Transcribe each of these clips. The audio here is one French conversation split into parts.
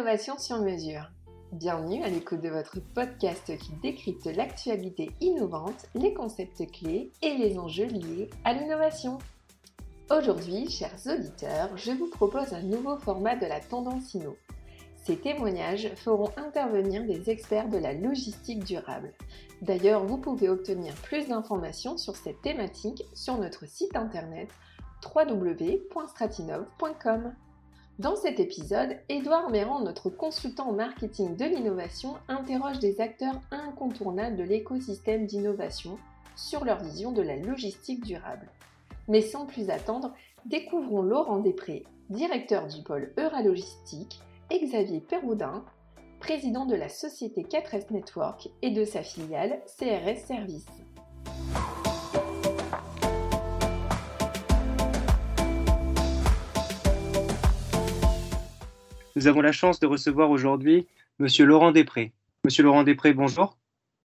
l'innovation sur mesure. Bienvenue à l'écoute de votre podcast qui décrypte l'actualité innovante, les concepts clés et les enjeux liés à l'innovation. Aujourd'hui, chers auditeurs, je vous propose un nouveau format de la Tendance Inno. Ces témoignages feront intervenir des experts de la logistique durable. D'ailleurs, vous pouvez obtenir plus d'informations sur cette thématique sur notre site internet www.stratinov.com. Dans cet épisode, Édouard Méran, notre consultant en marketing de l'innovation, interroge des acteurs incontournables de l'écosystème d'innovation sur leur vision de la logistique durable. Mais sans plus attendre, découvrons Laurent Després, directeur du pôle Euralogistique, et Xavier Perroudin, président de la société 4S Network et de sa filiale CRS Service. Nous avons la chance de recevoir aujourd'hui Monsieur Laurent Després. Monsieur Laurent Després, bonjour.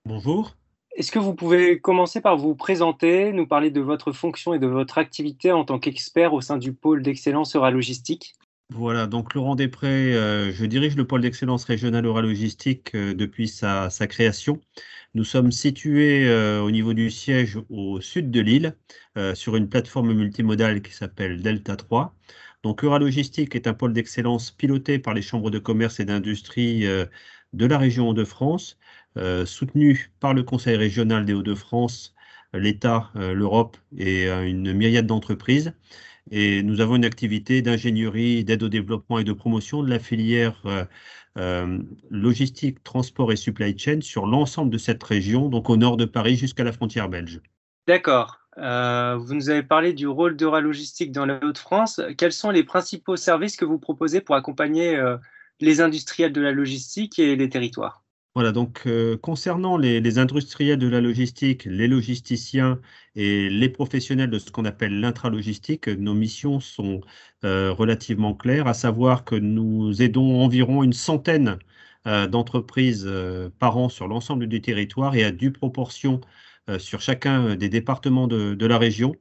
Bonjour. Est-ce que vous pouvez commencer par vous présenter, nous parler de votre fonction et de votre activité en tant qu'expert au sein du pôle d'excellence Euralogistique Voilà, donc Laurent Després, euh, je dirige le pôle d'excellence régional Euralogistique euh, depuis sa, création. Nous sommes situés euh, au niveau du siège au sud de l'île, sur une plateforme multimodale qui s'appelle Delta 3. Donc Euralogistique est un pôle d'excellence piloté par les chambres de commerce et d'industrie euh, de la région Hauts-de-France, euh, soutenu par le Conseil régional des Hauts-de-France, l'État, euh, l'Europe et une myriade d'entreprises. Et nous avons une activité d'ingénierie, d'aide au développement et de promotion de la filière logistique, transport et supply chain sur l'ensemble de cette région, donc au nord de Paris jusqu'à la frontière belge. D'accord. Euh, vous nous avez parlé du rôle d'Euralogistique dans la Haute-France. Quels sont les principaux services que vous proposez pour accompagner euh, les industriels de la logistique et les territoires? Voilà, donc euh, concernant les, industriels de la logistique, les logisticiens et les professionnels de ce qu'on appelle l'intralogistique, nos missions sont relativement claires, à savoir que nous aidons environ une centaine d'entreprises par an sur l'ensemble du territoire et à due proportion sur chacun euh, des départements de, la région.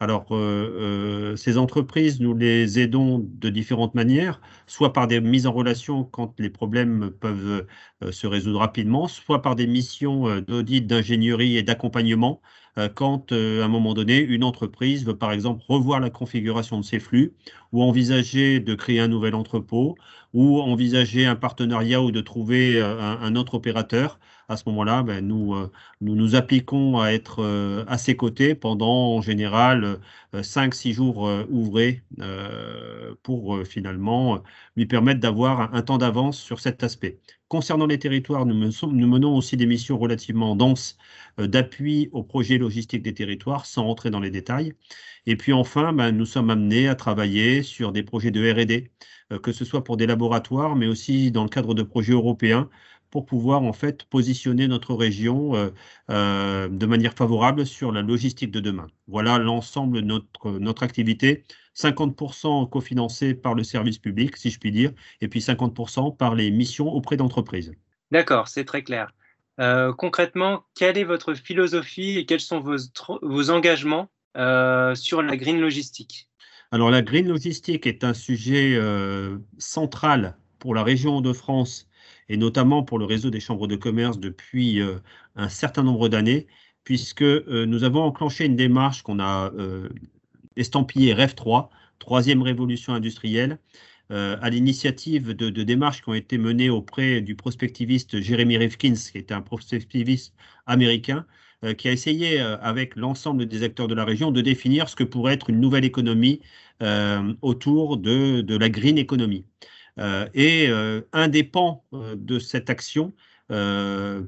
Alors, euh, ces entreprises, nous les aidons de différentes manières, soit par des mises en relation quand les problèmes peuvent se résoudre rapidement, soit par des missions d'audit, d'ingénierie et d'accompagnement quand, à un moment donné, une entreprise veut, par exemple, revoir la configuration de ses flux ou envisager de créer un nouvel entrepôt ou envisager un partenariat ou de trouver un autre opérateur à ce moment-là, ben, nous, euh, nous, nous appliquons à être euh, à ses côtés pendant en général 5-6 euh, jours ouvrés pour finalement lui permettre d'avoir un, temps d'avance sur cet aspect. Concernant les territoires, nous, menons aussi des missions relativement denses d'appui aux projets logistiques des territoires sans rentrer dans les détails. Et puis enfin, ben, nous sommes amenés à travailler sur des projets de RD, que ce soit pour des laboratoires, mais aussi dans le cadre de projets européens pour pouvoir en fait positionner notre région euh, euh, de manière favorable sur la logistique de demain. Voilà l'ensemble de notre, notre activité. 50% cofinancé par le service public, si je puis dire, et puis 50% par les missions auprès d'entreprises. D'accord, c'est très clair. Euh, concrètement, quelle est votre philosophie et quels sont vos, vos engagements sur la green logistique? Alors la green logistique est un sujet central pour la région de France et notamment pour le réseau des chambres de commerce depuis euh, un certain nombre d'années, puisque euh, nous avons enclenché une démarche qu'on a euh, estampillée REF 3, troisième révolution industrielle, à l'initiative de, démarches qui ont été menées auprès du prospectiviste Jeremy Rifkins, qui est un prospectiviste américain, qui a essayé, avec l'ensemble des acteurs de la région, de définir ce que pourrait être une nouvelle économie autour de, de, la green economy. Euh, et euh, un des pans euh, de cette action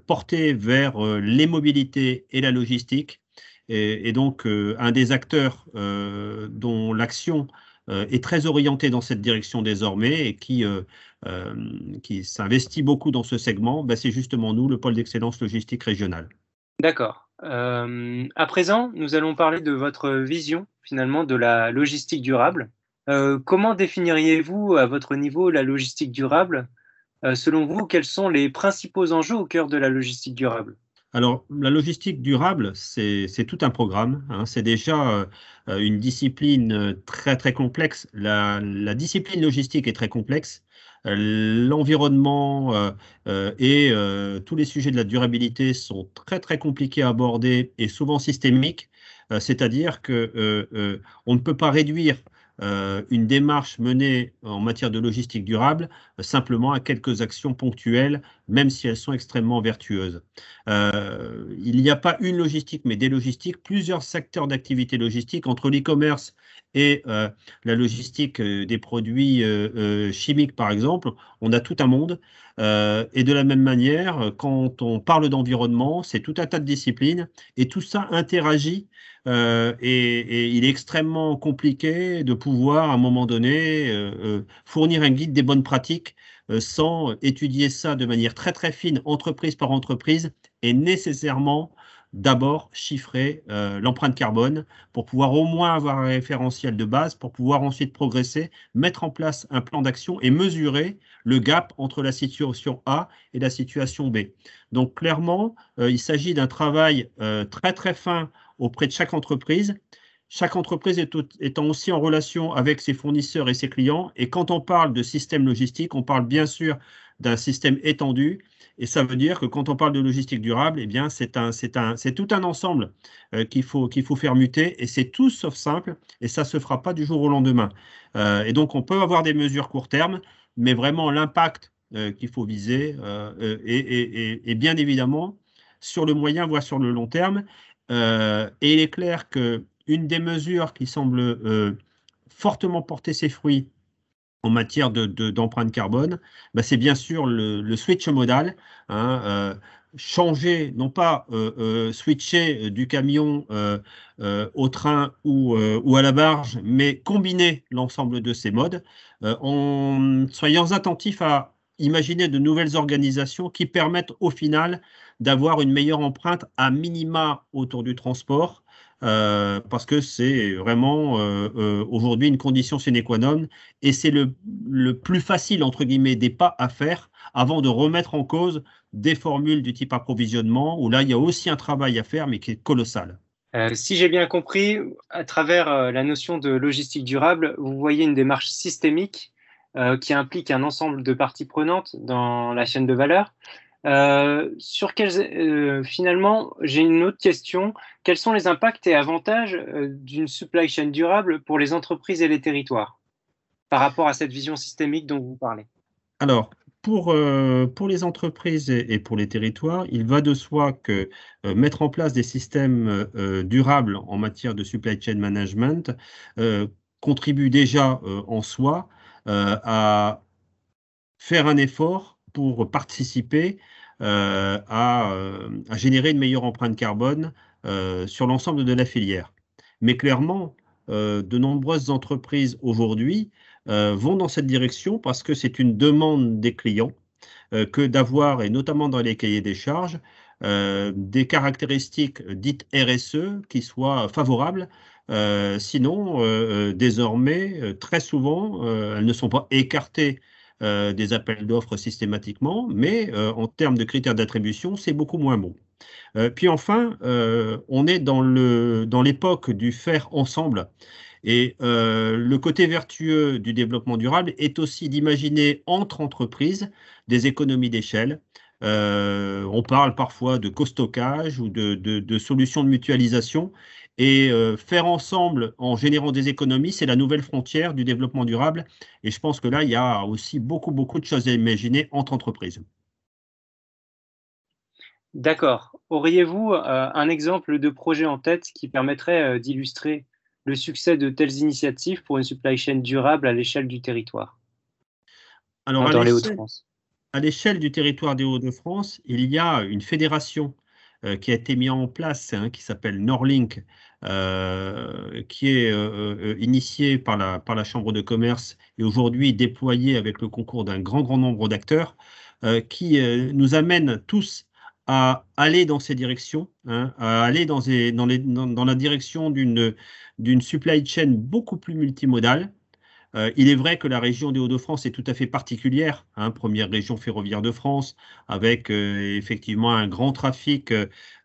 porté vers les mobilités et la logistique, et, donc un des acteurs dont l'action est très orientée dans cette direction désormais et qui, qui s'investit beaucoup dans ce segment, bah, c'est justement nous, le pôle d'excellence logistique régional. D'accord. à présent, nous allons parler de votre vision finalement de la logistique durable. Euh, comment définiriez-vous à votre niveau la logistique durable? Euh, Selon vous, quels sont les principaux enjeux au cœur de la logistique durable? Alors, la logistique durable, c'est tout un programme. Hein. C'est déjà euh, une discipline très, très complexe. La, discipline logistique est très complexe. l'environnement et tous les sujets de la durabilité sont très très compliqués à aborder et souvent systémiques. C'est-à-dire que on ne peut pas réduire une démarche menée en matière de logistique durable euh, simplement à quelques actions ponctuelles, même si elles sont extrêmement vertueuses. Euh, il n'y a pas une logistique, mais des logistiques, plusieurs secteurs d'activité logistique entre l'e-commerce et la logistique des produits chimiques, par exemple. On a tout un monde. et de la même manière, quand on parle d'environnement, c'est tout un tas de disciplines et tout ça interagit euh, et, il est extrêmement compliqué de pouvoir, à un moment donné, euh, euh, fournir un guide des bonnes pratiques sans étudier ça de manière très très fine, entreprise par entreprise, et nécessairement d'abord chiffrer l'empreinte carbone pour pouvoir au moins avoir un référentiel de base, pour pouvoir ensuite progresser, mettre en place un plan d'action et mesurer le gap entre la situation A et la situation B. Donc clairement, il s'agit d'un travail très très fin auprès de chaque entreprise. Chaque entreprise étant aussi en relation avec ses fournisseurs et ses clients. Et quand on parle de système logistique, on parle bien sûr d'un système étendu. Et ça veut dire que quand on parle de logistique durable, eh bien, c'est un, un, tout un ensemble euh, qu'il faut, qu'il faut faire muter. Et c'est tout sauf simple. Et ça ne se fera pas du jour au lendemain. Euh, et donc, on peut avoir des mesures court terme, mais vraiment l'impact euh, qu'il faut viser est, bien évidemment sur le moyen, voire sur le long terme. Et il est clair qu'une des mesures qui semble euh, fortement porter ses fruits en matière d'empreinte de, carbone, bah, c'est bien sûr le, switch modal. Hein, euh, changer, non pas switcher du camion au train ou, ou, à la barge, mais combiner l'ensemble de ces modes en soyant attentifs à imaginer de nouvelles organisations qui permettent au final d'avoir une meilleure empreinte à minima autour du transport, euh, parce que c'est vraiment euh, euh, aujourd'hui une condition sine qua non, et c'est le, plus facile, entre guillemets, des pas à faire avant de remettre en cause des formules du type approvisionnement, où là, il y a aussi un travail à faire, mais qui est colossal. si j'ai bien compris, à travers la notion de logistique durable, vous voyez une démarche systémique qui implique un ensemble de parties prenantes dans la chaîne de valeur. Euh, sur quels, euh, finalement, j'ai une autre question. Quels sont les impacts et avantages euh, d'une supply chain durable pour les entreprises et les territoires par rapport à cette vision systémique dont vous parlez? Alors, pour, pour les entreprises et, pour les territoires, il va de soi que mettre en place des systèmes durables en matière de supply chain management contribue déjà en soi à faire un effort pour participer euh, euh, à, générer une meilleure empreinte carbone euh, sur l'ensemble de la filière. Mais clairement, de nombreuses entreprises aujourd'hui vont dans cette direction parce que c'est une demande des clients que d'avoir, et notamment dans les cahiers des charges, des caractéristiques dites RSE qui soient favorables. sinon, désormais, très souvent, elles ne sont pas écartées euh, des appels d'offres systématiquement, mais euh, en termes de critères d'attribution, c'est beaucoup moins bon. Euh, puis enfin, on est dans l'époque dans du faire ensemble. Et le côté vertueux du développement durable est aussi d'imaginer entre entreprises des économies d'échelle. on parle parfois de co-stockage ou de, de, solutions de mutualisation. Et euh, faire ensemble en générant des économies, c'est la nouvelle frontière du développement durable. Et je pense que là, il y a aussi beaucoup, beaucoup de choses à imaginer entre entreprises. D'accord. Auriez-vous euh, un exemple de projet en tête qui permettrait euh, d'illustrer le succès de telles initiatives pour une supply chain durable à l'échelle du territoire? Alors, dans les Hauts-de-France À l'échelle du territoire des Hauts-de-France, il y a une fédération qui a été mise en place, hein, qui s'appelle Norlink, euh, qui est euh, euh, initié par la, Chambre de commerce et aujourd'hui déployé avec le concours d'un grand, grand nombre d'acteurs, qui nous amène tous à aller dans ces directions, hein, à aller dans la direction d'une supply chain beaucoup plus multimodale, euh, il est vrai que la région des Hauts-de-France est tout à fait particulière, hein, première région ferroviaire de France, avec euh, effectivement un grand trafic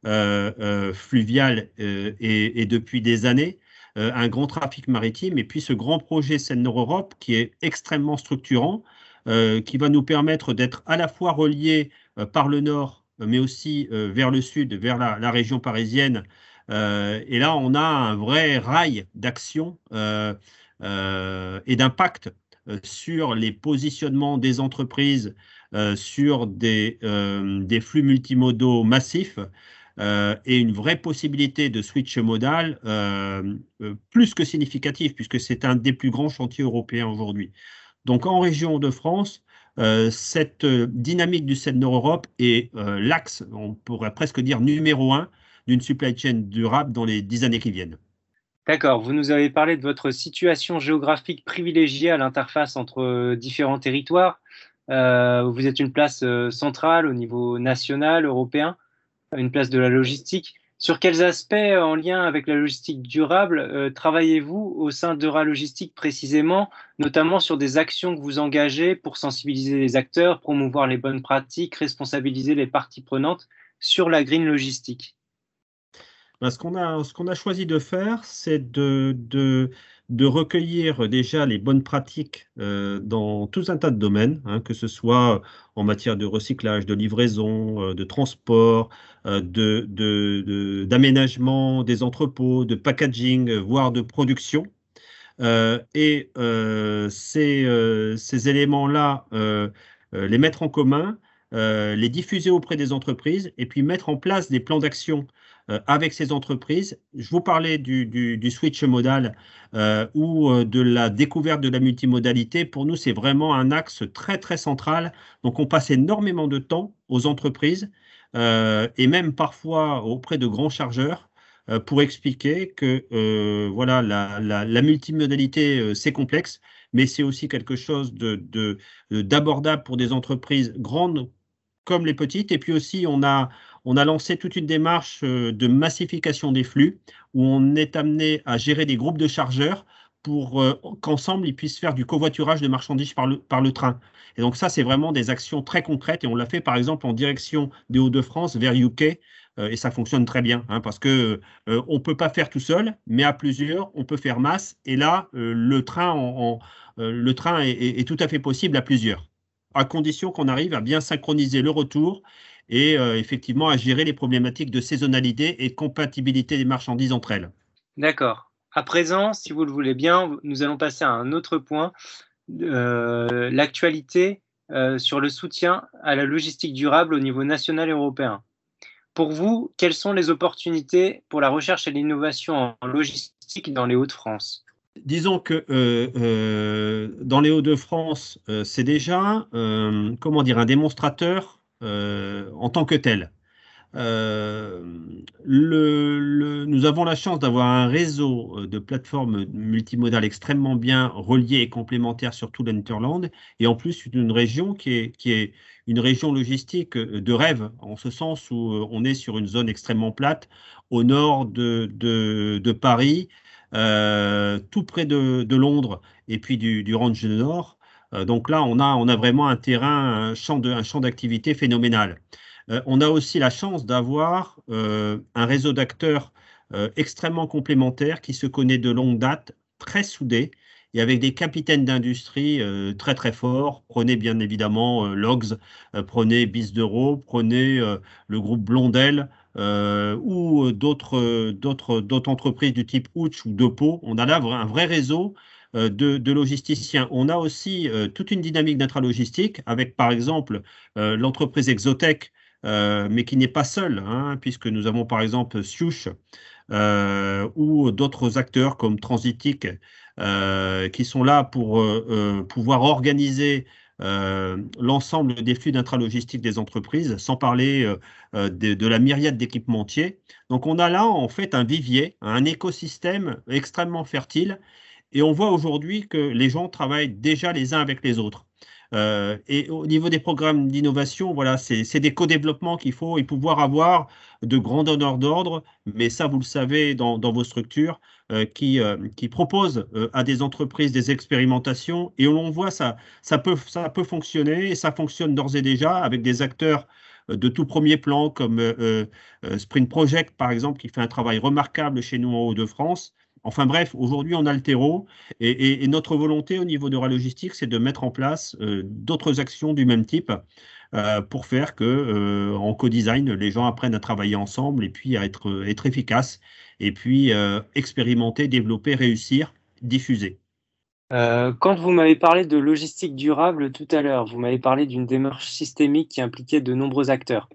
euh, fluvial et, depuis des années, un grand trafic maritime, et puis ce grand projet Seine-Nord-Europe qui est extrêmement structurant, qui va nous permettre d'être à la fois reliés par le nord, mais aussi vers le sud, vers la, région parisienne. et là, on a un vrai rail d'action et d'impact sur les positionnements des entreprises sur des, flux multimodaux massifs euh, et une vraie possibilité de switch modal euh, euh, plus que significative, puisque c'est un des plus grands chantiers européens aujourd'hui. Donc en région de France, cette dynamique du Nord Europe est l'axe, on pourrait presque dire numéro un, d'une supply chain durable dans les dix années qui viennent. D'accord, vous nous avez parlé de votre situation géographique privilégiée à l'interface entre différents territoires. vous êtes une place centrale au niveau national, européen une place de la logistique. Sur quels aspects euh, en lien avec la logistique durable euh, travaillez-vous au sein d'Eura Logistique précisément, notamment sur des actions que vous engagez pour sensibiliser les acteurs, promouvoir les bonnes pratiques, responsabiliser les parties prenantes sur la green logistique? Ben, Ce qu'on a, choisi de faire, c'est de, recueillir déjà les bonnes pratiques euh, dans tout un tas de domaines, hein, que ce soit en matière de recyclage, de livraison, euh, de transport, euh, d'aménagement des entrepôts, de packaging, voire de production. et ces, éléments-là, les mettre en commun, les diffuser auprès des entreprises et puis mettre en place des plans d'action avec ces entreprises. Je vous parlais du, switch modal euh, ou euh, de la découverte de la multimodalité. Pour nous, c'est vraiment un axe très, très central. Donc, on passe énormément de temps aux entreprises et même parfois auprès de grands chargeurs pour expliquer que voilà, la, multimodalité, c'est complexe, mais c'est aussi quelque chose d'abordable pour des entreprises grandes comme les petites. Et puis aussi, on a, on a lancé toute une démarche euh, de massification des flux où on est amené à gérer des groupes de chargeurs pour euh, qu'ensemble ils puissent faire du covoiturage de marchandises par le, train. Et donc ça, c'est vraiment des actions très concrètes et on l'a fait par exemple en direction des Hauts-de-France vers UK euh, et ça fonctionne très bien hein, parce que on peut pas faire tout seul, mais à plusieurs, on peut faire masse et là, le train, en, le train est, tout à fait possible à plusieurs à condition qu'on arrive à bien synchroniser le retour et euh, effectivement à gérer les problématiques de saisonnalité et compatibilité des marchandises entre elles. D'accord. À présent, si vous le voulez bien, nous allons passer à un autre point, euh, l'actualité euh, sur le soutien à la logistique durable au niveau national et européen. Pour vous, quelles sont les opportunités pour la recherche et l'innovation en logistique dans les Hauts-de-France? Disons que dans les Hauts-de-France, c'est déjà comment dire, un démonstrateur euh, en tant que tel. Euh, nous avons la chance d'avoir un réseau euh, de plateformes multimodales extrêmement bien reliées et complémentaires sur tout l'Interland, et en plus une région qui est, une région logistique de rêve, en ce sens où on est sur une zone extrêmement plate au nord de, Paris, tout près de, Londres et puis du, du Range Nord. Euh, donc là, on a, vraiment un terrain, un champ d'activité phénoménal. Euh, on a aussi la chance d'avoir euh, un réseau d'acteurs extrêmement complémentaires qui se connaît de longue date, très soudé, et avec des capitaines d'industrie très très forts. Prenez bien évidemment Logs, prenez Bisdero, prenez le groupe Blondel ou d'autres entreprises du type Ouch ou Depo. On a là un vrai réseau euh, de, logisticiens. On a aussi euh, toute une dynamique d'intralogistique avec, par exemple, euh, l'entreprise Exotech, mais qui n'est pas seule, hein, puisque nous avons, par exemple, Siouche ou d'autres acteurs comme Transitic qui sont là pour pouvoir organiser l'ensemble des flux d'intralogistique des entreprises, sans parler de, de, la myriade d'équipementiers. Donc on a là en fait un vivier, un écosystème extrêmement fertile et on voit aujourd'hui que les gens travaillent déjà les uns avec les autres. Euh, et au niveau des programmes d'innovation, voilà, c'est des co-développements qu'il faut et pouvoir avoir de grands donneurs d'ordre, mais ça, vous le savez dans, vos structures, euh, qui, euh, qui proposent à des entreprises des expérimentations. Et on voit ça, ça peut, ça peut fonctionner et ça fonctionne d'ores et déjà avec des acteurs de tout premier plan comme Sprint Project, par exemple, qui fait un travail remarquable chez nous en Haut-de-France Enfin bref, aujourd'hui, on a le terreau et, notre volonté au niveau de Logistique, c'est de mettre en place d'autres actions du même type pour faire que en co-design, les gens apprennent à travailler ensemble et puis à être, être efficaces et puis expérimenter, développer, réussir, diffuser. Euh, quand vous m'avez parlé de logistique durable tout à l'heure, vous m'avez parlé d'une démarche systémique qui impliquait de nombreux acteurs.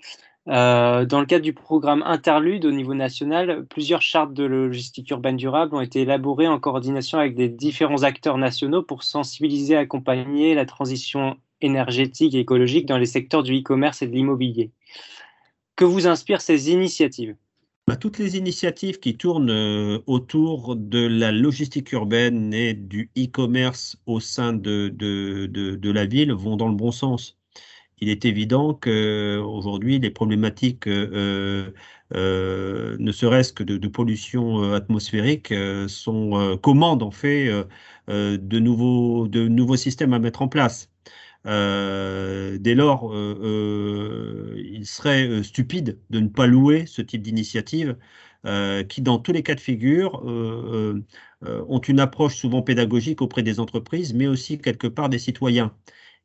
Euh, dans le cadre du programme Interlude au niveau national, plusieurs chartes de logistique urbaine durable ont été élaborées en coordination avec des différents acteurs nationaux pour sensibiliser et accompagner la transition énergétique et écologique dans les secteurs du e-commerce et de l'immobilier. Que vous inspirent ces initiatives? Bah, toutes les initiatives qui tournent euh, autour de la logistique urbaine et du e-commerce au sein de, de, la ville vont dans le bon sens. Il est évident qu'aujourd'hui, les problématiques, euh, euh, ne serait-ce que de, pollution atmosphérique, sont, commandent en fait de, nouveaux, de nouveaux systèmes à mettre en place. Euh, dès lors, euh, euh, il serait stupide de ne pas louer ce type d'initiative qui, dans tous les cas de figure, ont une approche souvent pédagogique auprès des entreprises, mais aussi quelque part des citoyens.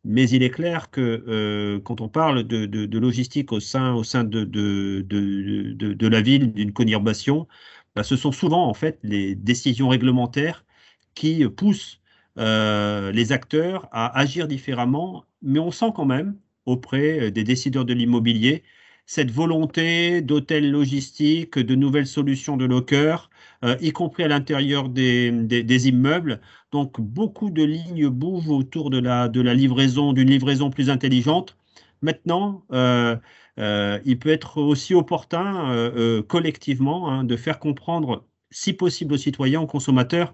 Mais il est clair que quand on parle de, logistique au sein, au sein de, de la ville, d'une conurbation, bah, ce sont souvent en fait les décisions réglementaires qui poussent euh, les acteurs à agir différemment, mais on sent quand même auprès euh, des décideurs de l'immobilier cette volonté d'hôtels logistiques, de nouvelles solutions de lockers, euh, y compris à l'intérieur des, immeubles. Donc beaucoup de lignes bougent autour de la, de la livraison, d'une livraison plus intelligente. Maintenant, il peut être aussi opportun collectivement hein, de faire comprendre, si possible aux citoyens, aux consommateurs,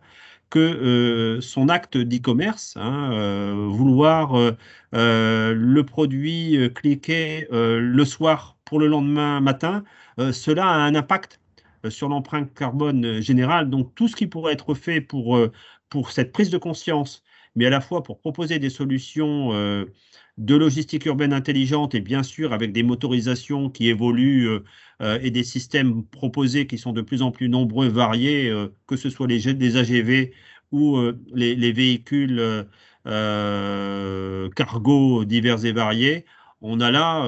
que euh, son acte d'e-commerce, hein, euh, vouloir euh, le produit cliquer le soir pour le lendemain matin, cela a un impact sur l'empreinte carbone générale. Donc tout ce qui pourrait être fait pour, pour cette prise de conscience, mais à la fois pour proposer des solutions de logistique urbaine intelligente et bien sûr avec des motorisations qui évoluent euh, euh, et des systèmes proposés qui sont de plus en plus nombreux, variés, euh, que ce soit les, les AGV ou les, véhicules cargo divers et variés, on a là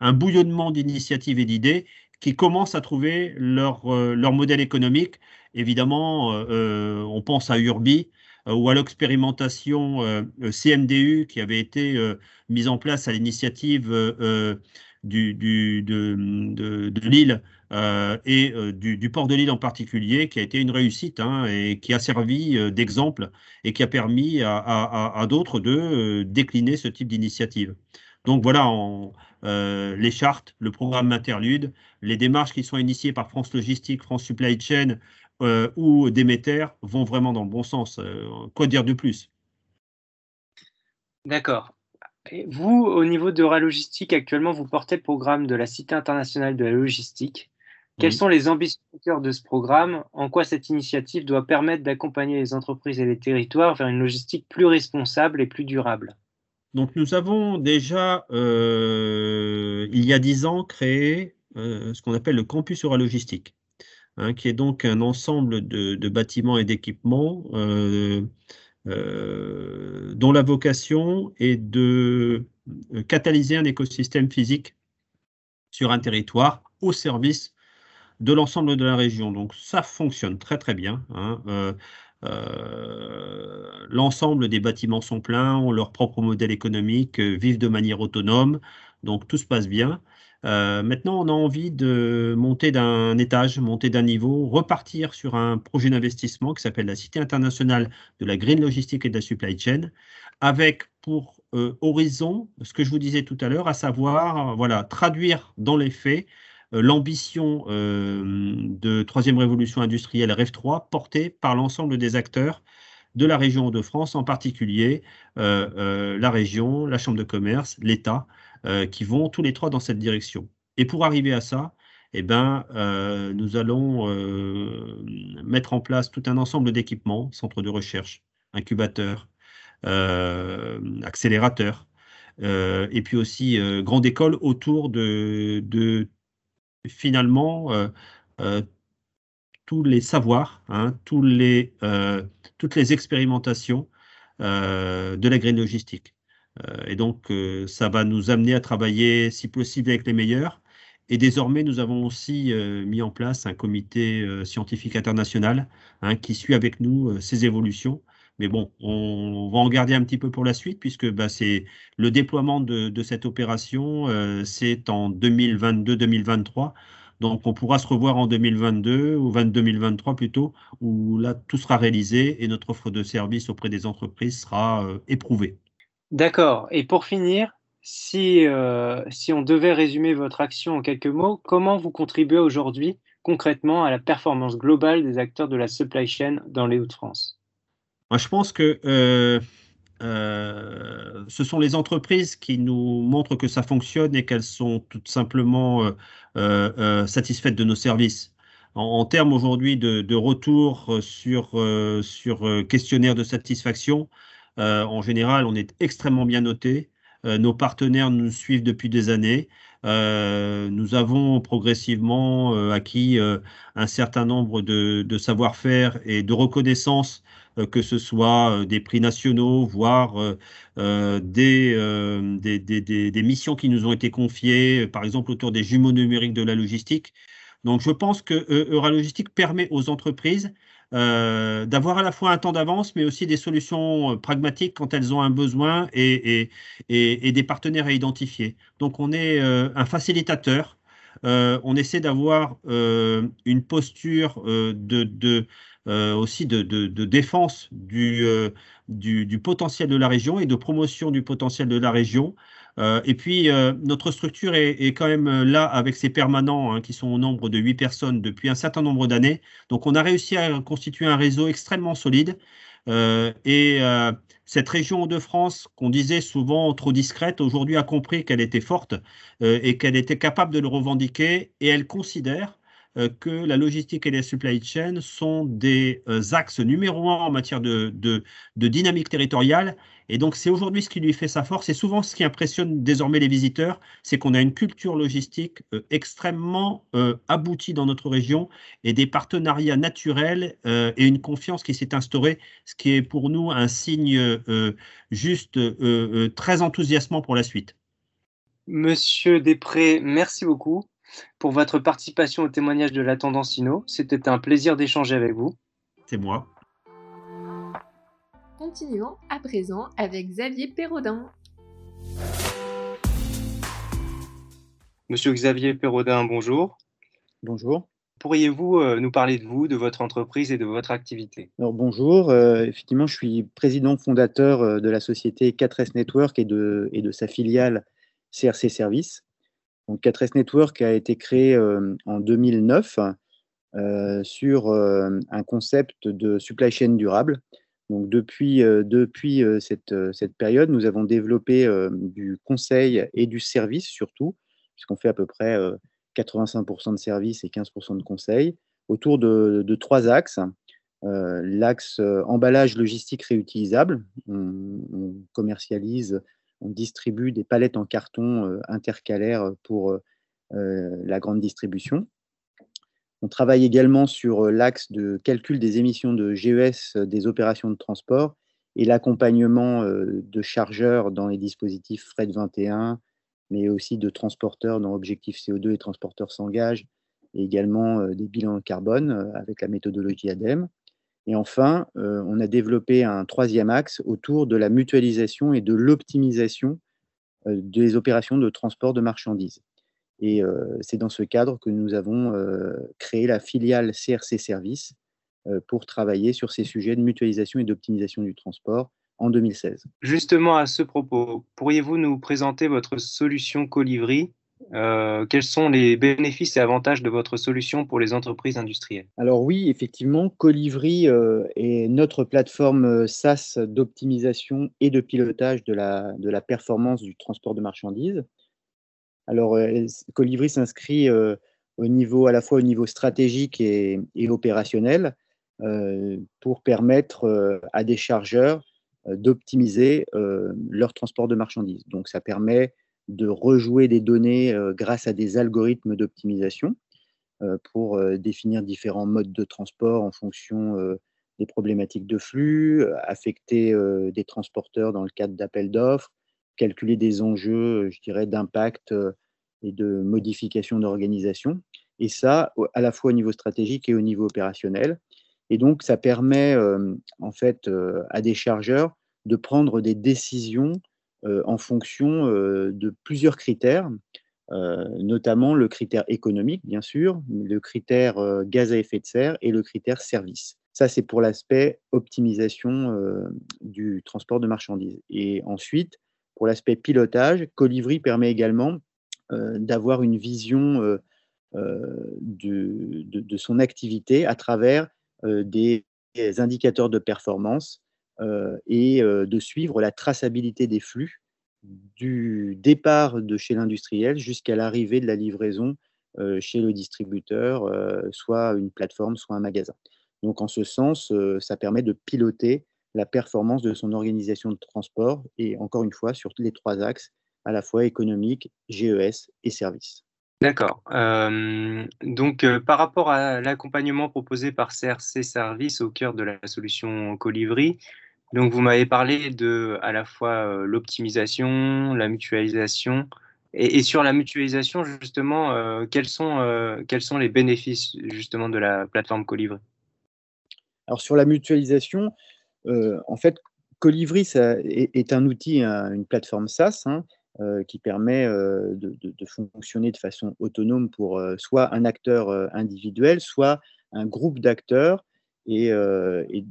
un bouillonnement d'initiatives et d'idées qui commencent à trouver leur, leur modèle économique. Évidemment, on pense à Urbi, ou à l'expérimentation euh, euh, CMDU qui avait été mise en place à l'initiative du, de, Lille et du, port de Lille en particulier, qui a été une réussite hein, et qui a servi d'exemple et qui a permis à, d'autres de décliner ce type d'initiative. Donc voilà, les chartes, le programme Interlude, les démarches qui sont initiées par France Logistique, France Supply Chain, euh, ou Déméter vont vraiment dans le bon sens. Euh, quoi dire de plus? D'accord. Vous, au niveau de Logistique, actuellement, vous portez le programme de la Cité internationale de la logistique. Quelles sont les ambitions de ce programme? En quoi cette initiative doit permettre d'accompagner les entreprises et les territoires vers une logistique plus responsable et plus durable? Donc, nous avons déjà, euh, il y a dix ans, créé ce qu'on appelle le campus Logistique. Hein, qui est donc un ensemble de, bâtiments et d'équipements euh, euh, dont la vocation est de euh, catalyser un écosystème physique sur un territoire au service de l'ensemble de la région. Donc ça fonctionne très très bien. Hein, l'ensemble des bâtiments sont pleins, ont leur propre modèle économique, vivent de manière autonome, donc tout se passe bien. Euh, maintenant, on a envie de monter d'un étage, monter d'un niveau, repartir sur un projet d'investissement qui s'appelle la Cité internationale de la green logistique et de la supply chain, avec pour euh, horizon ce que je vous disais tout à l'heure, à savoir voilà, traduire dans les faits euh, l'ambition de troisième révolution industrielle REF 3 portée par l'ensemble des acteurs de la région de France, en particulier la région, la Chambre de commerce, l'État, euh, qui vont tous les trois dans cette direction. Et pour arriver à ça, eh ben, euh, nous allons euh, mettre en place tout un ensemble d'équipements, centres de recherche, incubateurs, accélérateurs, et puis aussi grande école autour de, finalement tous les savoirs, hein, tous les, toutes les expérimentations de la grille logistique. Et donc, ça va nous amener à travailler, si possible, avec les meilleurs. Et désormais, nous avons aussi mis en place un comité scientifique international hein, qui suit avec nous ces évolutions mais bon, on va en garder un petit peu pour la suite, puisque bah, c'est le déploiement de, cette opération, euh, c'est en 2022-2023. Donc, on pourra se revoir en 2022 ou 2023 plutôt, où là, tout sera réalisé et notre offre de service auprès des entreprises sera euh, éprouvée. D'accord. Et pour finir, si, euh, si on devait résumer votre action en quelques mots, comment vous contribuez aujourd'hui concrètement à la performance globale des acteurs de la supply chain dans les Hauts-de-France? Je pense que euh, euh, ce sont les entreprises qui nous montrent que ça fonctionne et qu'elles sont tout simplement satisfaites de nos services. En, termes aujourd'hui de, retour sur, sur questionnaire de satisfaction, en général, on est extrêmement bien noté. nos partenaires nous suivent depuis des années. nous avons progressivement acquis un certain nombre de, savoir-faire et de reconnaissance euh, que ce soit euh, des prix nationaux, voire euh, des, des, missions qui nous ont été confiées, par exemple autour des jumeaux numériques de la logistique. Donc je pense que Euralogistique permet aux entreprises d'avoir à la fois un temps d'avance, mais aussi des solutions pragmatiques quand elles ont un besoin et, des partenaires à identifier. Donc on est un facilitateur. on essaie d'avoir une posture de, euh, aussi de, défense euh, du, potentiel de la région et de promotion du potentiel de la région. Euh, et puis, notre structure est, quand même là avec ses permanents hein, qui sont au nombre de 8 personnes depuis un certain nombre d'années. Donc, on a réussi à constituer un réseau extrêmement solide. et cette région de France, qu'on disait souvent trop discrète, aujourd'hui a compris qu'elle était forte et qu'elle était capable de le revendiquer. Et elle considère euh, que la logistique et les supply chain sont des euh, axes numéro un en matière de, dynamique territoriale. Et donc, c'est aujourd'hui ce qui lui fait sa force. Et souvent, ce qui impressionne désormais les visiteurs, c'est qu'on a une culture logistique euh, extrêmement aboutie dans notre région et des partenariats naturels et une confiance qui s'est instaurée, ce qui est pour nous un signe juste très enthousiasmant pour la suite. Monsieur Després, merci beaucoup pour votre participation au témoignage de la tendance Inno. C'était un plaisir d'échanger avec vous. C'est moi. Continuons à présent avec Xavier Perraudin. Monsieur Xavier Perraudin, bonjour. Bonjour. Pourriez-vous euh, nous parler de vous, de votre entreprise et de votre activité? Alors, Bonjour, euh, effectivement, je suis président fondateur euh, de la société 4S Network et de, et de sa filiale CRC Service. Donc 4S Network a été créé euh, en 2009 euh, sur euh, un concept de supply chain durable. Donc depuis, depuis cette, cette, période, nous avons développé du conseil et du service surtout, puisqu'on fait à peu près 85% de services et 15% de conseils, autour de, de trois axes. L'axe emballage logistique réutilisable, on, on commercialise on distribue des palettes en carton euh, intercalaires pour euh, euh, la grande distribution. On travaille également sur l'axe de calcul des émissions de GES des opérations de transport et l'accompagnement de chargeurs dans les dispositifs Fred 21, mais aussi de transporteurs dans Objectif CO2 et transporteurs s'engagent, et également des bilans carbone avec la méthodologie ADEME. Et enfin, euh, on a développé un troisième axe autour de la mutualisation et de l'optimisation euh, des opérations de transport de marchandises. Et euh, c'est dans ce cadre que nous avons créé la filiale CRC Service pour travailler sur ces sujets de mutualisation et d'optimisation du transport en 2016. Justement, à ce propos, pourriez-vous nous présenter votre solution Colivry euh, quels sont les bénéfices et avantages de votre solution pour les entreprises industrielles? Alors oui, effectivement, Colivry euh, est notre plateforme euh, SaaS d'optimisation et de pilotage de la, de la performance du transport de marchandises. Alors, Colivry s'inscrit au niveau, à la fois au niveau stratégique et, et opérationnel pour permettre à des chargeurs d'optimiser leur transport de marchandises. Donc, ça permet de rejouer des données euh, grâce à des algorithmes d'optimisation. pour définir différents modes de transport en fonction des problématiques de flux, affecter des transporteurs dans le cadre d'appels d'offres, calculer des enjeux, je dirais, d'impact et de modification d'organisation. Et ça, à la fois au niveau stratégique et au niveau opérationnel. Et donc, ça permet en fait à des chargeurs de prendre des décisions en fonction de plusieurs critères, notamment le critère économique, bien sûr, le critère gaz à effet de serre et le critère service. Ça, c'est pour l'aspect optimisation du transport de marchandises. Et ensuite, pour l'aspect pilotage, Colivry permet également d'avoir une vision de, son activité à travers des, indicateurs de performance et de suivre la traçabilité des flux du départ de chez l'industriel jusqu'à l'arrivée de la livraison chez le distributeur, soit une plateforme, soit un magasin. Donc en ce sens, ça permet de piloter la performance de son organisation de transport et encore une fois sur les trois axes, à la fois économique, GES et service. D'accord. donc, par rapport à l'accompagnement proposé par CRC Service au cœur de la solution Colivry, donc vous m'avez parlé de à la fois l'optimisation, la mutualisation, et, sur la mutualisation justement, quels sont quels sont les bénéfices justement de la plateforme Colivry Alors sur la mutualisation, en fait, Colivry ça est, un outil, une plateforme SaaS. Hein, euh, qui permet euh, de, fonctionner de façon autonome pour euh, soit un acteur individuel, soit un groupe d'acteurs. Et,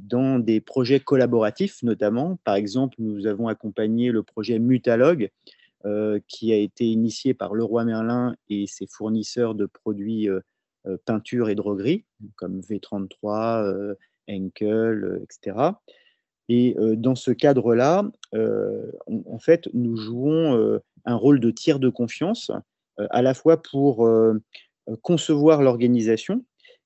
dans des projets collaboratifs notamment, par exemple, nous avons accompagné le projet Mutalogue, qui a été initié par Leroy Merlin et ses fournisseurs de produits peinture et droguerie, comme V33, Henkel, etc. Et dans ce cadre-là, en fait, nous jouons un rôle de tiers de confiance, à la fois pour concevoir l'organisation,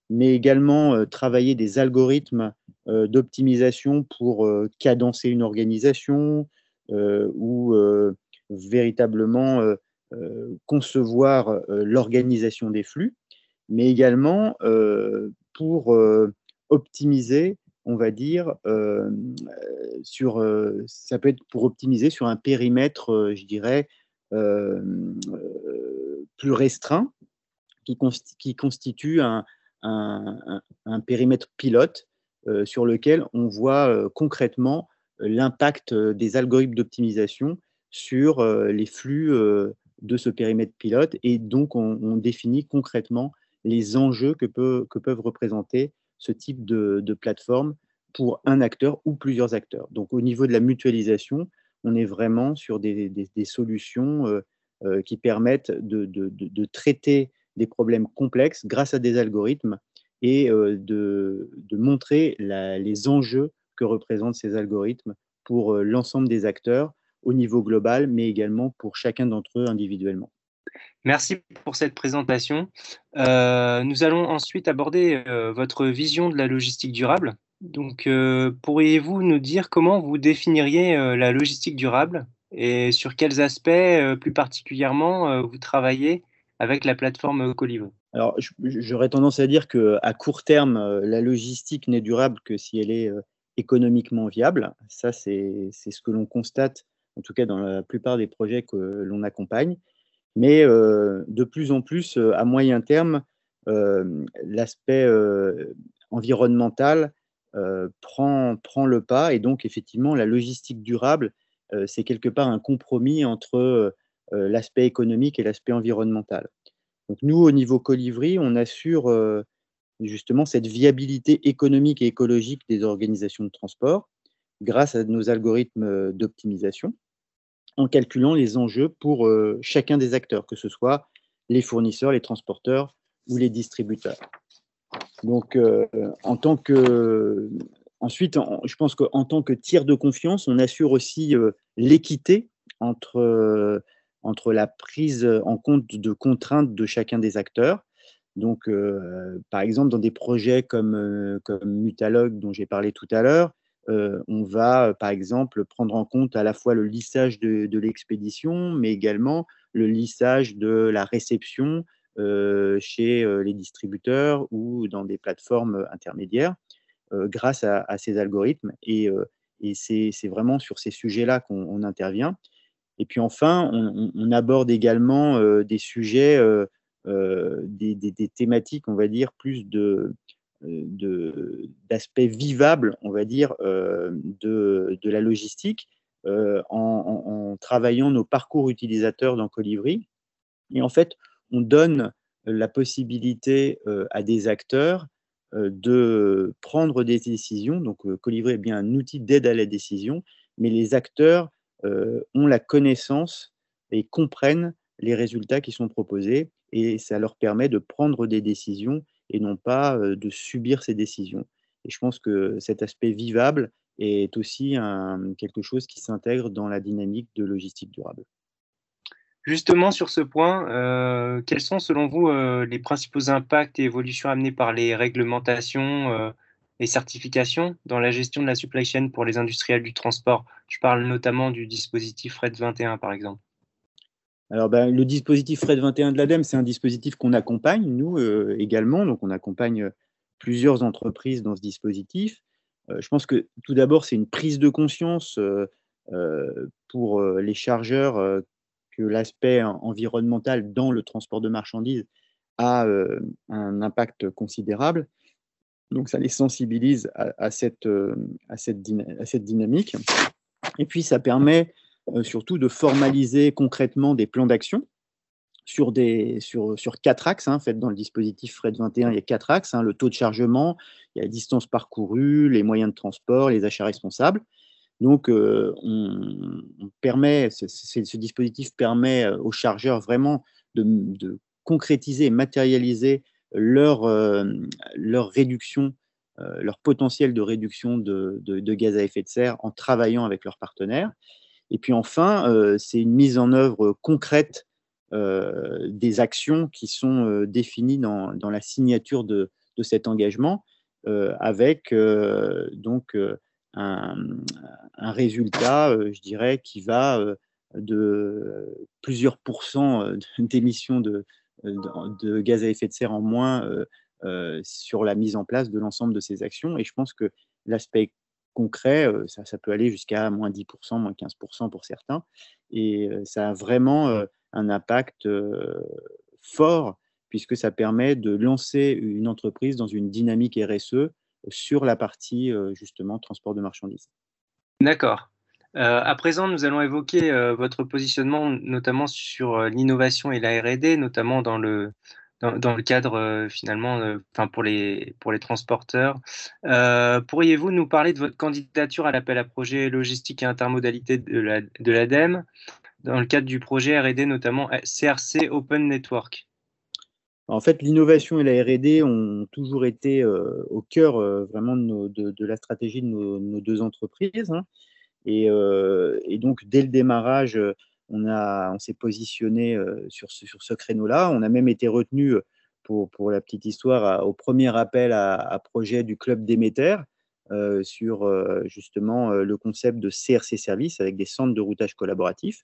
mais également travailler des algorithmes d'optimisation pour cadencer une organisation ou véritablement concevoir l'organisation des flux, mais également pour optimiser on va dire, euh, sur, euh, ça peut être pour optimiser sur un périmètre, euh, je dirais, plus restreint, qui, constitue un, périmètre pilote sur lequel on voit concrètement l'impact des algorithmes d'optimisation sur les flux de ce périmètre pilote et donc on, définit concrètement les enjeux que, peuvent représenter ce type de, plateforme pour un acteur ou plusieurs acteurs. Donc au niveau de la mutualisation, on est vraiment sur des, solutions euh, euh, qui permettent de, traiter des problèmes complexes grâce à des algorithmes et euh, de, montrer les enjeux que représentent ces algorithmes pour l'ensemble des acteurs au niveau global, mais également pour chacun d'entre eux individuellement. Merci pour cette présentation. Euh, nous allons ensuite aborder euh, votre vision de la logistique durable. Donc, euh, pourriez-vous nous dire comment vous définiriez la logistique durable et sur quels aspects plus particulièrement vous travaillez avec la plateforme Colivre Alors, j'aurais tendance à dire qu'à court terme, la logistique n'est durable que si elle est économiquement viable. Ça, c'est ce que l'on constate, en tout cas dans la plupart des projets que l'on accompagne. Mais de plus en plus, à moyen terme, l'aspect environnemental prend, prend le pas. Et donc, effectivement, la logistique durable, c'est quelque part un compromis entre l'aspect économique et l'aspect environnemental. Donc, nous, au niveau Colivry, on assure justement cette viabilité économique et écologique des organisations de transport grâce à nos algorithmes d'optimisation en calculant les enjeux pour euh, chacun des acteurs, que ce soit les fournisseurs, les transporteurs ou les distributeurs. Donc, euh, en tant que. Ensuite, je pense qu'en tant que tiers de confiance, on assure aussi euh, l'équité entre, entre la prise en compte de contraintes de chacun des acteurs. Donc, par exemple, dans des projets comme, comme Mutalogue, dont j'ai parlé tout à l'heure, euh, on va, par exemple, prendre en compte à la fois le lissage de, l'expédition, mais également le lissage de la réception, chez les distributeurs ou dans des plateformes intermédiaires grâce à, ces algorithmes. Et, c'est vraiment sur ces sujets-là qu'on intervient. Et puis enfin, on, aborde également des sujets, des, thématiques, on va dire, plus de d'aspects vivables, on va dire, de, la logistique, en, travaillant nos parcours utilisateurs dans Colibri. Et en fait, on donne la possibilité à des acteurs de prendre des décisions. Donc, Colibri est bien un outil d'aide à la décision, mais les acteurs ont la connaissance et comprennent les résultats qui sont proposés et ça leur permet de prendre des décisions et non pas de subir ces décisions. Et je pense que cet aspect vivable est aussi quelque chose qui s'intègre dans la dynamique de logistique durable. Justement, sur ce point, euh, quels sont selon vous euh, les principaux impacts et évolutions amenés par les réglementations euh, et certifications dans la gestion de la supply chain pour les industriels du transport? Je parle notamment du dispositif FRED 21, par exemple. Alors, ben, le dispositif FRED 21 de l'ADEME, c'est un dispositif qu'on accompagne, nous également. Donc, on accompagne plusieurs entreprises dans ce dispositif. je pense que tout d'abord, c'est une prise de conscience pour les chargeurs l'aspect environnemental dans le transport de marchandises a un impact considérable. Donc, ça les sensibilise à, cette, à, cette, dynamique. Et puis, ça permet surtout de formaliser concrètement des plans d'action sur, quatre axes. Hein. En fait, dans le dispositif FRED 21, il y a quatre axes hein. le taux de chargement, il y a la distance parcourue, les moyens de transport, les achats responsables. Donc, euh, ce, dispositif permet euh, aux chargeurs vraiment de, concrétiser et matérialiser euh, leur réduction, leur potentiel de réduction de, gaz à effet de serre en travaillant avec leurs partenaires. Et puis enfin, c'est une mise en œuvre concrète des actions qui sont définies dans, la signature de, cet engagement, avec donc un, résultat, euh, je dirais, qui va euh, de plusieurs pourcents euh, d'émissions de, gaz à effet de serre en moins sur la mise en place de l'ensemble de ces actions. Et je pense que l'aspect concret, ça, ça, peut aller jusqu'à moins 10%, moins 15% pour certains. Et ça a vraiment un impact fort puisque ça permet de lancer une entreprise dans une dynamique RSE sur la partie justement transport de marchandises. D'accord. Euh, à présent, nous allons évoquer euh, votre positionnement notamment sur euh, l'innovation et la R&D, notamment dans le, dans, le cadre finalement, enfin pour, les, pour les transporteurs. Pourriez-vous nous parler de votre candidature à l'appel à projet logistique et intermodalité de l'ADEME la, dans le cadre du projet R&D notamment CRC Open Network? En fait, l'innovation et la R&D ont toujours été euh, au cœur euh, vraiment de, la stratégie de nos, deux entreprises. Hein. Euh, et, donc, dès le démarrage, on, s'est positionné sur ce, sur ce créneau-là. On a même été retenu, pour, pour la petite histoire, au premier appel à, projet du club Déméter sur justement le concept de CRC Service avec des centres de routage collaboratif.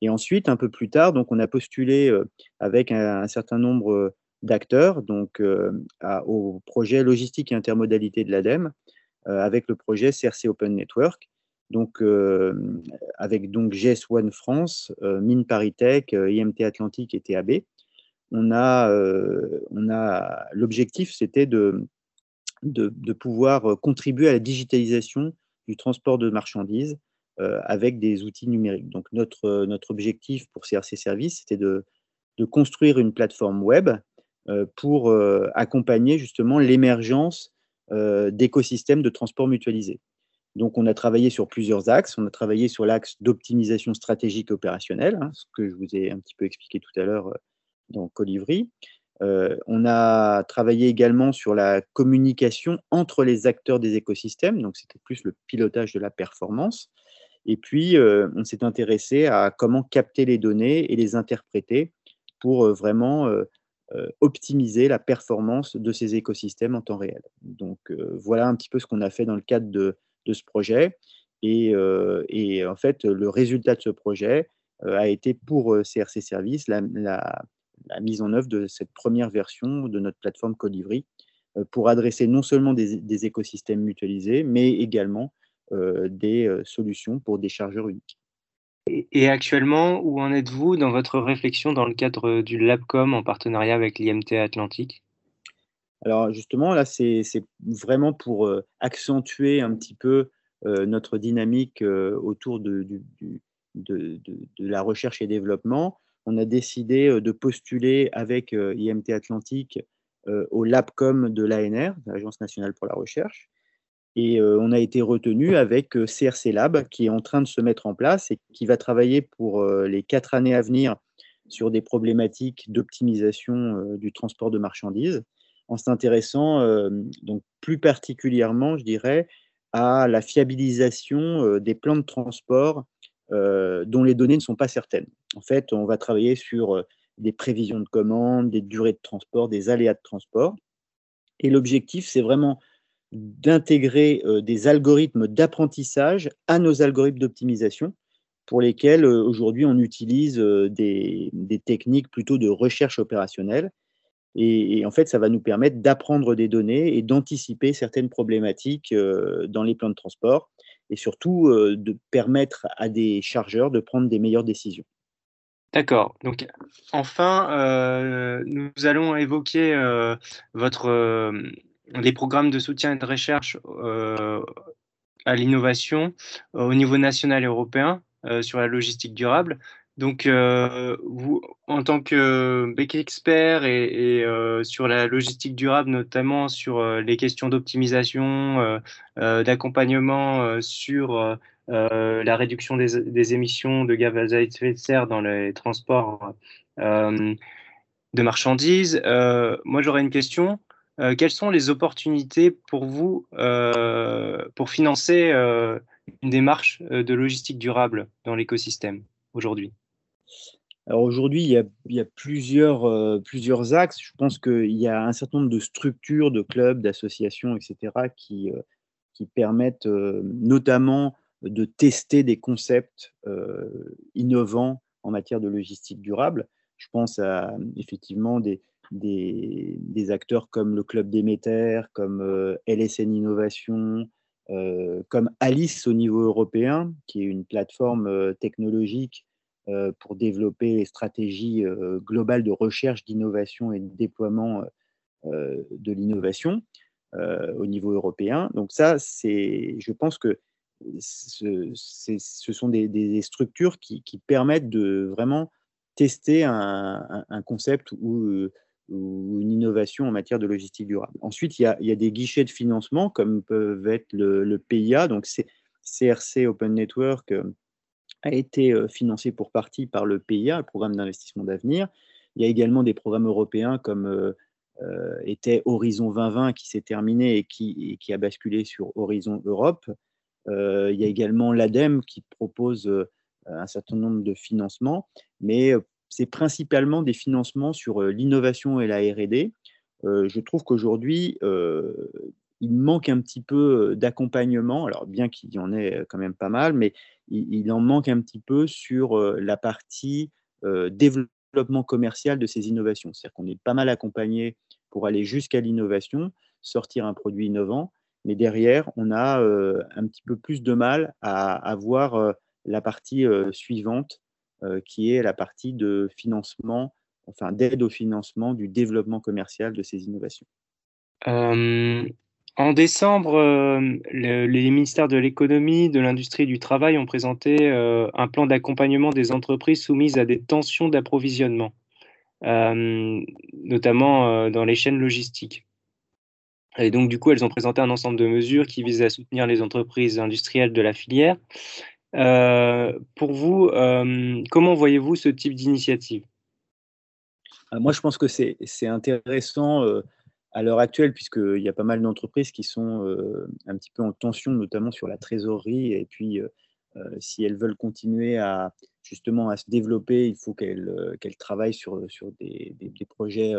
Et ensuite, un peu plus tard, donc on a postulé avec un, certain nombre d'acteurs donc au projet logistique et intermodalité de l'ADEME, avec le projet CRC Open Network, donc avec donc GS One France, Mine Paritech, IMT Atlantique et TAB. On a, on a l'objectif, c'était de, de, pouvoir contribuer à la digitalisation du transport de marchandises euh, avec des outils numériques. Donc notre, euh, notre objectif pour CRC Services, c'était de, de, construire une plateforme web euh, pour accompagner justement l'émergence d'écosystèmes de transport mutualisé. Donc, on a travaillé sur plusieurs axes. On a travaillé sur l'axe d'optimisation stratégique opérationnelle, hein, ce que je vous ai un petit peu expliqué tout à l'heure dans Colivry. on a travaillé également sur la communication entre les acteurs des écosystèmes, donc c'était plus le pilotage de la performance. Et puis, euh, on s'est intéressé à comment capter les données et les interpréter pour euh, vraiment euh, optimiser la performance de ces écosystèmes en temps réel. Donc, voilà un petit peu ce qu'on a fait dans le cadre de, ce projet. Et, en fait, le résultat de ce projet a été pour CRC Service la, mise en œuvre de cette première version de notre plateforme Colibri pour adresser non seulement des, écosystèmes mutualisés, mais également des solutions pour des chargeurs uniques. Et actuellement, où en êtes-vous dans votre réflexion dans le cadre du LabCom en partenariat avec l'IMT Atlantique? Alors justement, là, c'est vraiment pour accentuer un petit peu notre dynamique autour de, de, la recherche et développement. On a décidé de postuler avec IMT Atlantique au LabCom de l'ANR, l'Agence nationale pour la recherche. Et on a été retenu avec CRC Lab, qui est en train de se mettre en place et qui va travailler pour les quatre années à venir sur des problématiques d'optimisation du transport de marchandises, en s'intéressant donc plus particulièrement, je dirais, à la fiabilisation des plans de transport dont les données ne sont pas certaines. En fait, on va travailler sur des prévisions de commandes, des durées de transport, des aléas de transport. Et l'objectif, c'est vraiment d'intégrer des algorithmes d'apprentissage à nos algorithmes d'optimisation pour lesquels aujourd'hui on utilise des, techniques plutôt de recherche opérationnelle. Et, en fait, ça va nous permettre d'apprendre des données et d'anticiper certaines problématiques dans les plans de transport et surtout de permettre à des chargeurs de prendre des meilleures décisions. D'accord. Donc, enfin, nous allons évoquer votre les programmes de soutien et de recherche euh, à l'innovation euh, au niveau national et européen euh, sur la logistique durable. Donc, vous, en tant qu'expert et, et sur la logistique durable, notamment sur les questions d'optimisation, d'accompagnement sur la réduction des, des, émissions de gaz à effet de serre dans les transports de marchandises, moi j'aurais une question. Euh, quelles sont les opportunités pour vous euh, pour financer euh, une démarche de logistique durable dans l'écosystème aujourd'hui? Alors aujourd'hui, il, y a, plusieurs, plusieurs axes. Je pense qu'il y a un certain nombre de structures, de clubs, d'associations, etc., qui, qui permettent notamment de tester des concepts innovants en matière de logistique durable. Je pense à effectivement des, des, acteurs comme le Club Déméter, comme euh, LSN Innovation, euh, comme Alice au niveau européen, qui est une plateforme euh, technologique pour développer les stratégies globales de recherche, d'innovation et de déploiement de l'innovation au niveau européen. Donc ça, je pense que ce, sont des, structures qui, permettent de vraiment tester un, concept ou une innovation en matière de logistique durable. Ensuite, il y a, des guichets de financement comme peuvent être le, PIA, donc CRC Open Network euh, a été euh, financé pour partie par le PIA, le programme d'investissement d'avenir. Il y a également des programmes européens comme euh, était Horizon 2020 qui s'est terminé et qui, qui, a basculé sur Horizon Europe. il y a également l'ADEME qui propose un certain nombre de financements, mais c'est principalement des financements sur l'innovation et la RD. je trouve qu'aujourd'hui, il manque un petit peu d'accompagnement, alors bien qu'il y en ait quand même pas mal, mais il, en manque un petit peu sur la partie développement commercial de ces innovations. C'est-à-dire qu'on est pas mal accompagné pour aller jusqu'à l'innovation, sortir un produit innovant, mais derrière, on a un petit peu plus de mal à, avoir voir la partie suivante euh, qui est la partie de financement, enfin d'aide au financement du développement commercial de ces innovations. Euh, en décembre, euh, les ministères de l'économie, de l'industrie et du travail ont présenté un plan d'accompagnement des entreprises soumises à des tensions d'approvisionnement, notamment dans les chaînes logistiques. Et donc, du coup, elles ont présenté un ensemble de mesures qui visent à soutenir les entreprises industrielles de la filière. Euh, pour vous, euh, comment voyez-vous ce type d'initiative? Euh, Moi, je pense que c'est intéressant à l'heure actuelle, puisqu'il y a pas mal d'entreprises qui sont un petit peu en tension, notamment sur la trésorerie. Et puis, si elles veulent continuer à justement à se développer, il faut qu'elles travaillent sur, sur des, des, projets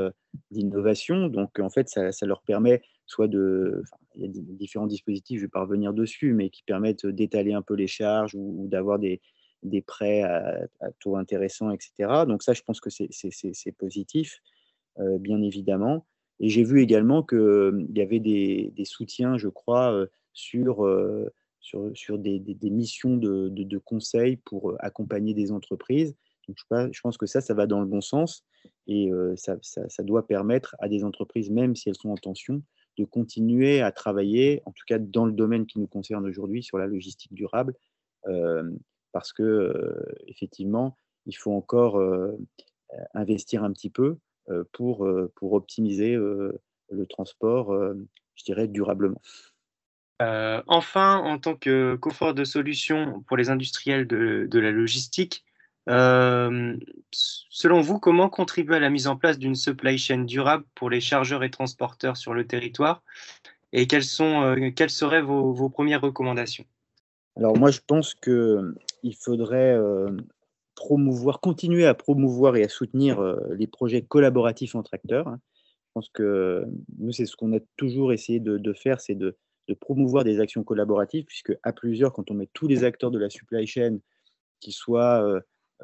d'innovation. Donc, en fait, ça, ça, leur permet soit de, il y a différents dispositifs, je vais pas revenir dessus, mais qui permettent d'étaler un peu les charges ou, d'avoir des, des prêts à, taux intéressants, etc. Donc ça, je pense que c'est positif, bien évidemment. Et j'ai vu également qu'il y avait des, soutiens, je crois, sur, sur, sur des, missions de, de, conseil pour accompagner des entreprises. Donc, je, pense que ça, ça va dans le bon sens. Et ça, ça, doit permettre à des entreprises, même si elles sont en tension, de continuer à travailler, en tout cas dans le domaine qui nous concerne aujourd'hui, sur la logistique durable, parce que effectivement, il faut encore investir un petit peu pour, pour optimiser le transport, je dirais, durablement. enfin, en tant que confort de solution pour les industriels de, de la logistique, selon vous, comment contribuer à la mise en place d'une supply chain durable pour les chargeurs et transporteurs sur le territoire? Et quelles, sont, quelles seraient vos, vos, premières recommandations? Alors moi, je pense qu'il faudrait promouvoir, continuer à promouvoir et à soutenir les projets collaboratifs entre acteurs. Hein. Je pense que nous, c'est ce qu'on a toujours essayé de, faire, c'est de, promouvoir des actions collaboratives, puisque à plusieurs, quand on met tous les acteurs de la supply chain, qui soient euh,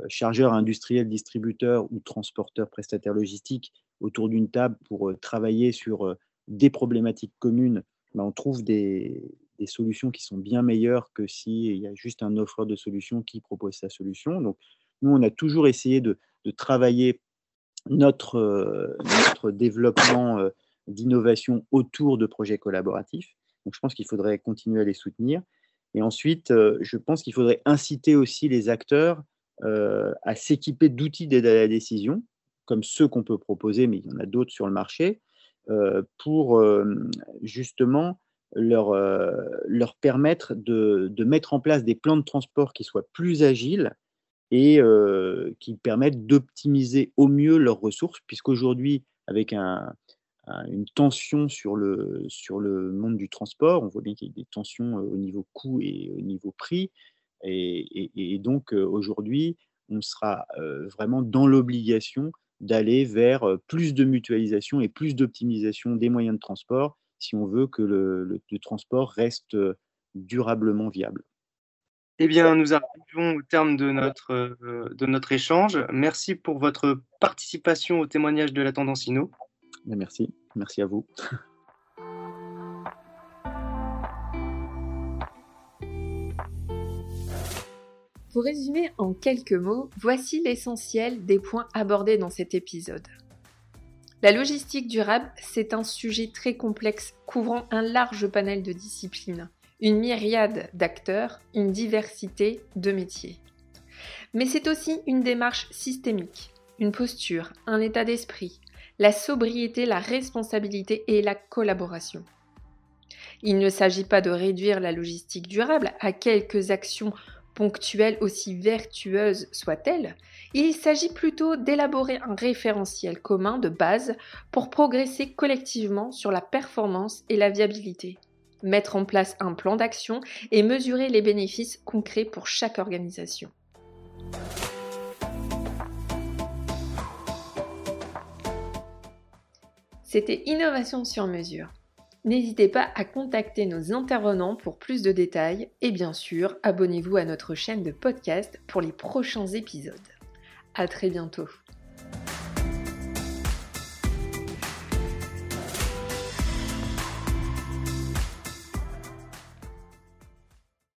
chargeurs industriels, distributeurs ou transporteurs, prestataires logistiques autour d'une table pour euh, travailler sur euh, des problématiques communes, ben, on trouve des, solutions qui sont bien meilleures que s'il y a juste un offreur de solutions qui propose sa solution. Donc, nous, on a toujours essayé de, travailler notre, notre développement d'innovation autour de projets collaboratifs. Donc, je pense qu'il faudrait continuer à les soutenir. Et ensuite, je pense qu'il faudrait inciter aussi les acteurs euh, à s'équiper d'outils d'aide à la décision, comme ceux qu'on peut proposer, mais il y en a d'autres sur le marché, euh, pour euh, justement leur, leur permettre de, mettre en place des plans de transport qui soient plus agiles et qui permettent d'optimiser au mieux leurs ressources, puisqu'aujourd'hui, avec un, une tension sur le, sur le monde du transport, on voit bien qu'il y a des tensions au niveau coût et au niveau prix, et, donc aujourd'hui, on sera vraiment dans l'obligation d'aller vers plus de mutualisation et plus d'optimisation des moyens de transport si on veut que le, transport reste durablement viable. Eh bien, nous arrivons au terme de notre, de notre échange. Merci pour votre participation au témoignage de la tendance INO. Merci, merci à vous. Pour résumer en quelques mots, voici l'essentiel des points abordés dans cet épisode. La logistique durable, c'est un sujet très complexe couvrant un large panel de disciplines, une myriade d'acteurs, une diversité de métiers. Mais c'est aussi une démarche systémique, une posture, un état d'esprit, la sobriété, la responsabilité et la collaboration. Il ne s'agit pas de réduire la logistique durable à quelques actions ponctuelle aussi vertueuse soit-elle, il s'agit plutôt d'élaborer un référentiel commun de base pour progresser collectivement sur la performance et la viabilité, mettre en place un plan d'action et mesurer les bénéfices concrets pour chaque organisation. C'était Innovation sur mesure. N'hésitez pas à contacter nos intervenants pour plus de détails et bien sûr, abonnez-vous à notre chaîne de podcast pour les prochains épisodes. À très bientôt.